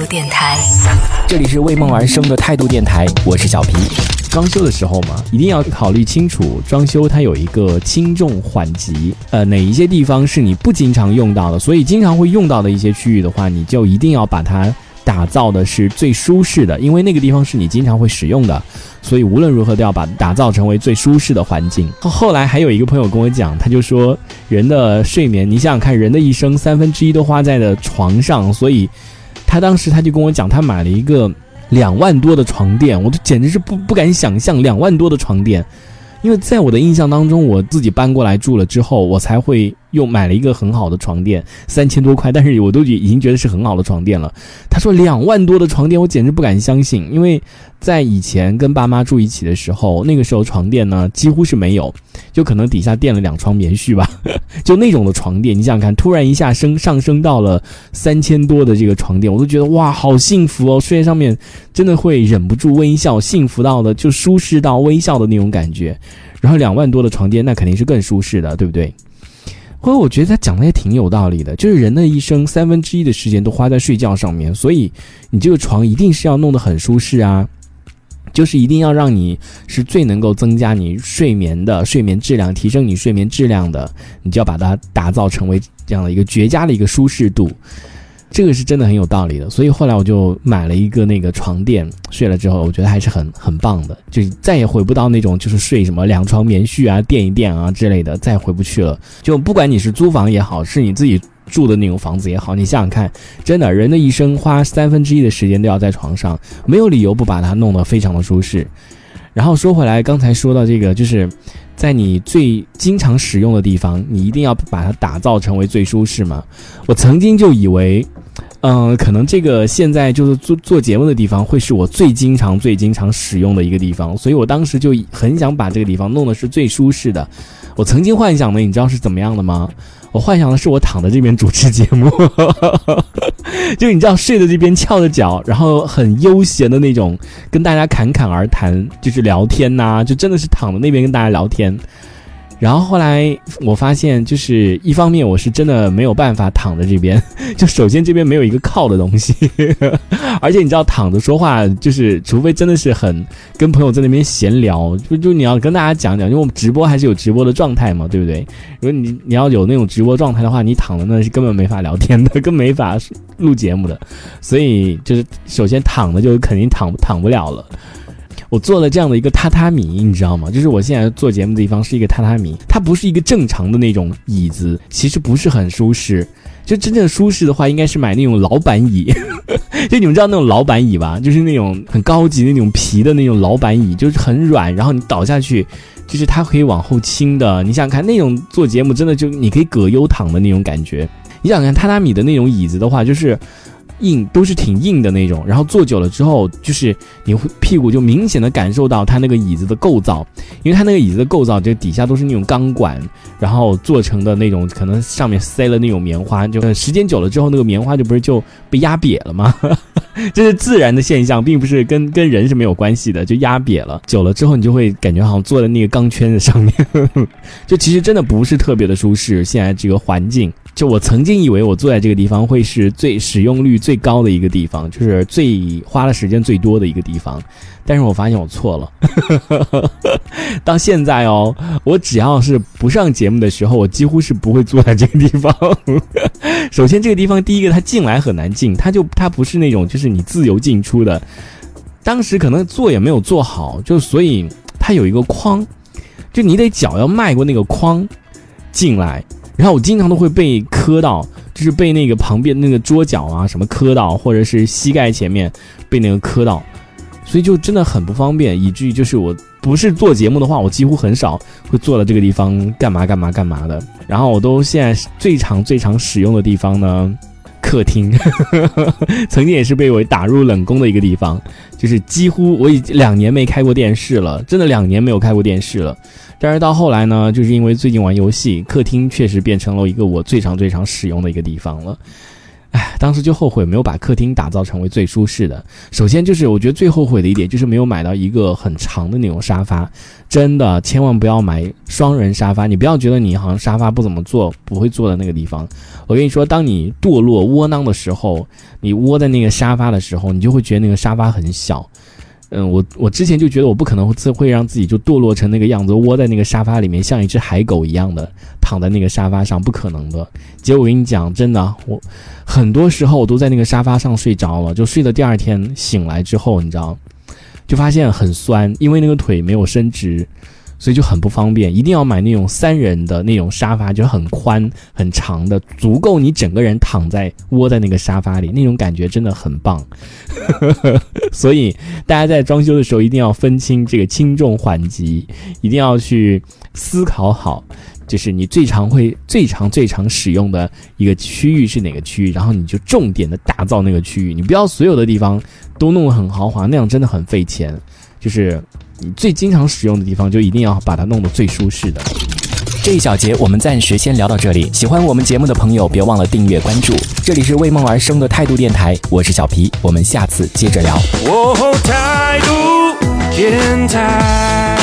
电台，这里是为梦而生的态度电台，我是小皮。装修的时候嘛，一定要考虑清楚，装修它有一个轻重缓急，呃，哪一些地方是你不经常用到的，所以经常会用到的一些区域的话，你就一定要把它打造的是最舒适的，因为那个地方是你经常会使用的，所以无论如何都要把打造成为最舒适的环境。后来还有一个朋友跟我讲，他就说，人的睡眠，你想想看，人的一生三分之一都花在了床上，所以他当时他就跟我讲，他买了一个。两万多的床垫，我都简直是不不敢想象两万多的床垫，因为在我的印象当中，我自己搬过来住了之后，我才会。又买了一个很好的床垫，三千多块，但是我都已经觉得是很好的床垫了。他说两万多的床垫，我简直不敢相信，因为在以前跟爸妈住一起的时候，那个时候床垫呢几乎是没有，就可能底下垫了两床棉絮吧，就那种的床垫。你想想看，突然一下升上升到了三千多的这个床垫，我都觉得哇，好幸福哦，睡在上面真的会忍不住微笑，幸福到的就舒适到微笑的那种感觉。然后两万多的床垫，那肯定是更舒适的，对不对？或者我觉得他讲的也挺有道理的，就是人的一生三分之一的时间都花在睡觉上面，所以你这个床一定是要弄得很舒适啊，就是一定要让你是最能够增加你睡眠的睡眠质量，提升你睡眠质量的，你就要把它打造成为这样的一个绝佳的一个舒适度。这个是真的很有道理的，所以后来我就买了一个那个床垫，睡了之后，我觉得还是很很棒的，就再也回不到那种就是睡什么两床棉絮啊、垫一垫啊之类的，再也回不去了。就不管你是租房也好，是你自己住的那种房子也好，你想想看，真的人的一生花三分之一的时间都要在床上，没有理由不把它弄得非常的舒适。然后说回来，刚才说到这个，就是在你最经常使用的地方，你一定要把它打造成为最舒适嘛。我曾经就以为。嗯，可能这个现在就是做做节目的地方，会是我最经常、最经常使用的一个地方，所以我当时就很想把这个地方弄的是最舒适的。我曾经幻想的，你知道是怎么样的吗？我幻想的是我躺在这边主持节目，就你知道睡在这边翘着脚，然后很悠闲的那种，跟大家侃侃而谈，就是聊天呐，就真的是躺在那边跟大家聊天。然后后来我发现，就是一方面我是真的没有办法躺在这边，就首先这边没有一个靠的东西，而且你知道躺着说话，就是除非真的是很跟朋友在那边闲聊，就就你要跟大家讲讲，因为我们直播还是有直播的状态嘛，对不对？如果你你要有那种直播状态的话，你躺着那是根本没法聊天的，更没法录节目的，所以就是首先躺着就肯定躺躺不了了。我做了这样的一个榻榻米，你知道吗？就是我现在做节目的地方是一个榻榻米，它不是一个正常的那种椅子，其实不是很舒适。就真正舒适的话，应该是买那种老板椅。就你们知道那种老板椅吧？就是那种很高级的那种皮的那种老板椅，就是很软，然后你倒下去，就是它可以往后倾的。你想看，那种做节目真的就你可以葛优躺的那种感觉。你想看，榻榻米的那种椅子的话，就是。硬都是挺硬的那种，然后坐久了之后，就是你会屁股就明显的感受到它那个椅子的构造，因为它那个椅子的构造就底下都是那种钢管，然后做成的那种，可能上面塞了那种棉花，就时间久了之后，那个棉花就不是就被压瘪了吗？这是自然的现象，并不是跟跟人是没有关系的，就压瘪了。久了之后，你就会感觉好像坐在那个钢圈子上面，就其实真的不是特别的舒适。现在这个环境。就我曾经以为我坐在这个地方会是最使用率最高的一个地方，就是最花的时间最多的一个地方，但是我发现我错了。到现在哦，我只要是不上节目的时候，我几乎是不会坐在这个地方。首先，这个地方第一个它进来很难进，它就它不是那种就是你自由进出的。当时可能做也没有做好，就所以它有一个框，就你得脚要迈过那个框进来。然后我经常都会被磕到，就是被那个旁边那个桌角啊什么磕到，或者是膝盖前面被那个磕到，所以就真的很不方便，以至于就是我不是做节目的话，我几乎很少会坐到这个地方干嘛干嘛干嘛的。然后我都现在最常最常使用的地方呢，客厅，曾经也是被我打入冷宫的一个地方，就是几乎我已经两年没开过电视了，真的两年没有开过电视了。但是到后来呢，就是因为最近玩游戏，客厅确实变成了一个我最常最常使用的一个地方了。哎，当时就后悔没有把客厅打造成为最舒适的。首先就是我觉得最后悔的一点就是没有买到一个很长的那种沙发，真的千万不要买双人沙发。你不要觉得你好像沙发不怎么坐，不会坐在那个地方。我跟你说，当你堕落窝囊的时候，你窝在那个沙发的时候，你就会觉得那个沙发很小。嗯，我我之前就觉得我不可能会会让自己就堕落成那个样子，窝在那个沙发里面，像一只海狗一样的躺在那个沙发上，不可能的。结果我跟你讲，真的，我很多时候我都在那个沙发上睡着了，就睡到第二天醒来之后，你知道，就发现很酸，因为那个腿没有伸直。所以就很不方便，一定要买那种三人的那种沙发，就很宽很长的，足够你整个人躺在窝在那个沙发里，那种感觉真的很棒。所以大家在装修的时候一定要分清这个轻重缓急，一定要去思考好，就是你最常会、最常、最常使用的一个区域是哪个区域，然后你就重点的打造那个区域，你不要所有的地方都弄得很豪华，那样真的很费钱。就是你最经常使用的地方，就一定要把它弄得最舒适的。这一小节我们暂时先聊到这里。喜欢我们节目的朋友，别忘了订阅关注。这里是为梦而生的态度电台，我是小皮，我们下次接着聊。态度电台。